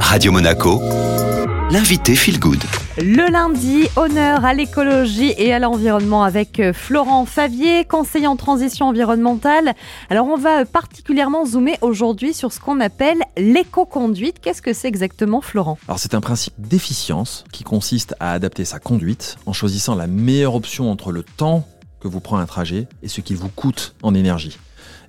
Radio Monaco, l'invité Feel Good. Le lundi, honneur à l'écologie et à l'environnement avec euh, Florent Favier, conseiller en transition environnementale. Alors on va particulièrement zoomer aujourd'hui sur ce qu'on appelle l'éco-conduite. Qu'est-ce que c'est exactement Florent? Alors c'est un principe d'efficience qui consiste à adapter sa conduite en choisissant la meilleure option entre le temps que vous prend un trajet et ce qu'il vous coûte en énergie.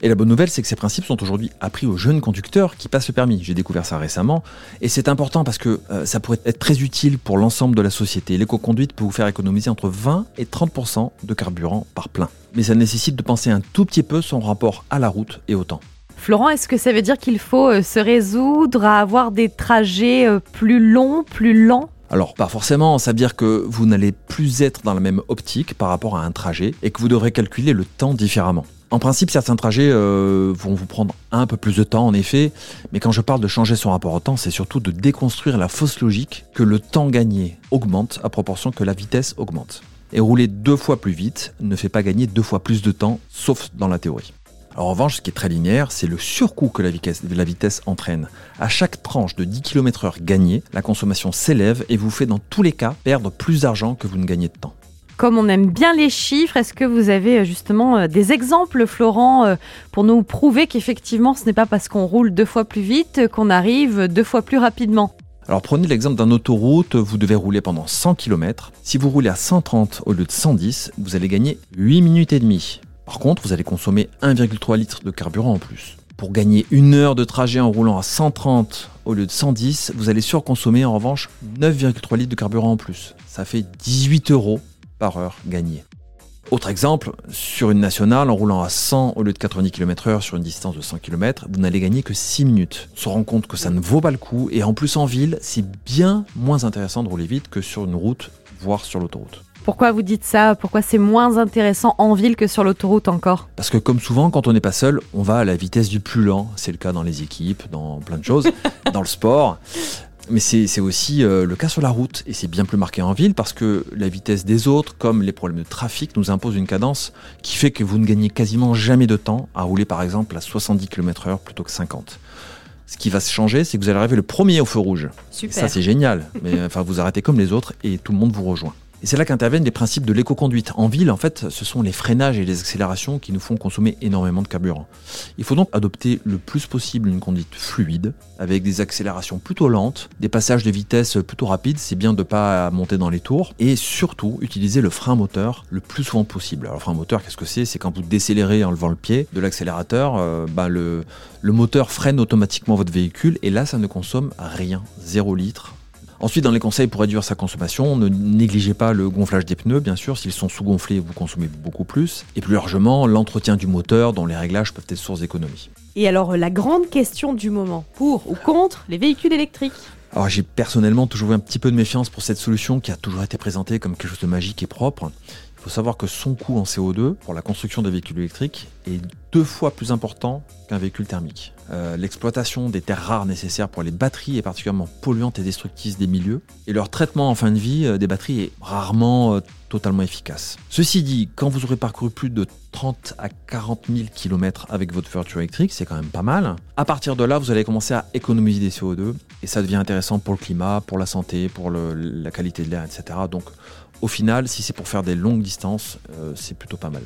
Et la bonne nouvelle, c'est que ces principes sont aujourd'hui appris aux jeunes conducteurs qui passent le permis. J'ai découvert ça récemment. Et c'est important parce que euh, ça pourrait être très utile pour l'ensemble de la société. L'éco-conduite peut vous faire économiser entre 20 et 30% de carburant par plein. Mais ça nécessite de penser un tout petit peu son rapport à la route et au temps. Florent, est-ce que ça veut dire qu'il faut euh, se résoudre à avoir des trajets euh, plus longs, plus lents? Alors, pas forcément, ça veut dire que vous n'allez plus être dans la même optique par rapport à un trajet et que vous devrez calculer le temps différemment. En principe, certains trajets euh, vont vous prendre un peu plus de temps, en effet, mais quand je parle de changer son rapport au temps, c'est surtout de déconstruire la fausse logique que le temps gagné augmente à proportion que la vitesse augmente. Et rouler deux fois plus vite ne fait pas gagner deux fois plus de temps, sauf dans la théorie. en revanche, ce qui est très linéaire, c'est le surcoût que la vitesse, la vitesse entraîne. À chaque tranche de 10 km/h gagnée, la consommation s'élève et vous fait dans tous les cas perdre plus d'argent que vous ne gagnez de temps. Comme on aime bien les chiffres, est-ce que vous avez euh, justement euh, des exemples, Florent, euh, pour nous prouver qu'effectivement ce n'est pas parce qu'on roule deux fois plus vite qu'on arrive deux fois plus rapidement? Alors prenez l'exemple d'un autoroute, vous devez rouler pendant 100 km. Si vous roulez à 130 au lieu de 110, vous allez gagner 8 minutes et demie. Par contre, vous allez consommer 1,3 litre de carburant en plus. Pour gagner une heure de trajet en roulant à 130 au lieu de 110, vous allez surconsommer en revanche 9,3 litres de carburant en plus. Ça fait 18 euros par heure gagnée. Autre exemple, sur une nationale, en roulant à 100 au lieu de 90 km/h sur une distance de 100 km, vous n'allez gagner que 6 minutes. On se rend compte que ça ne vaut pas le coup, et en plus en ville, c'est bien moins intéressant de rouler vite que sur une route, voire sur l'autoroute. Pourquoi vous dites ça? Pourquoi c'est moins intéressant en ville que sur l'autoroute encore? Parce que comme souvent, quand on n'est pas seul, on va à la vitesse du plus lent. C'est le cas dans les équipes, dans plein de choses, dans le sport. Mais c'est aussi euh, le cas sur la route, et c'est bien plus marqué en ville parce que la vitesse des autres, comme les problèmes de trafic, nous imposent une cadence qui fait que vous ne gagnez quasiment jamais de temps à rouler par exemple à 70 km/h plutôt que 50. Ce qui va se changer, c'est que vous allez arriver le premier au feu rouge. Super. ça c'est génial, mais enfin vous arrêtez comme les autres et tout le monde vous rejoint. Et c'est là qu'interviennent les principes de l'éco-conduite. En ville, en fait, ce sont les freinages et les accélérations qui nous font consommer énormément de carburant. Il faut donc adopter le plus possible une conduite fluide, avec des accélérations plutôt lentes, des passages de vitesse plutôt rapides, c'est bien de ne pas monter dans les tours, et surtout utiliser le frein moteur le plus souvent possible. Alors le frein moteur, qu'est-ce que c'est? C'est quand vous décélérez en levant le pied de l'accélérateur, euh, ben, le, le moteur freine automatiquement votre véhicule, et là ça ne consomme rien, 0 litre Ensuite, dans les conseils pour réduire sa consommation, ne négligez pas le gonflage des pneus, bien sûr. S'ils sont sous-gonflés, vous consommez beaucoup plus. Et plus largement, l'entretien du moteur, dont les réglages peuvent être source d'économie. Et alors, la grande question du moment, pour ou contre les véhicules électriques? Alors j'ai personnellement toujours eu un petit peu de méfiance pour cette solution qui a toujours été présentée comme quelque chose de magique et propre. Il faut savoir que son coût en CO2 pour la construction des véhicules électriques est deux fois plus important qu'un véhicule thermique. Euh, l'exploitation des terres rares nécessaires pour les batteries est particulièrement polluante et destructrice des milieux, et leur traitement en fin de vie euh, des batteries est rarement euh, totalement efficace. Ceci dit, quand vous aurez parcouru plus de 30 à 40 000 km avec votre voiture électrique, c'est quand même pas mal. À partir de là, vous allez commencer à économiser des CO2, et ça devient intéressant pour le climat, pour la santé, pour la qualité de l'air, etc. Donc au final, si c'est pour faire des longues distances, euh, c'est plutôt pas mal.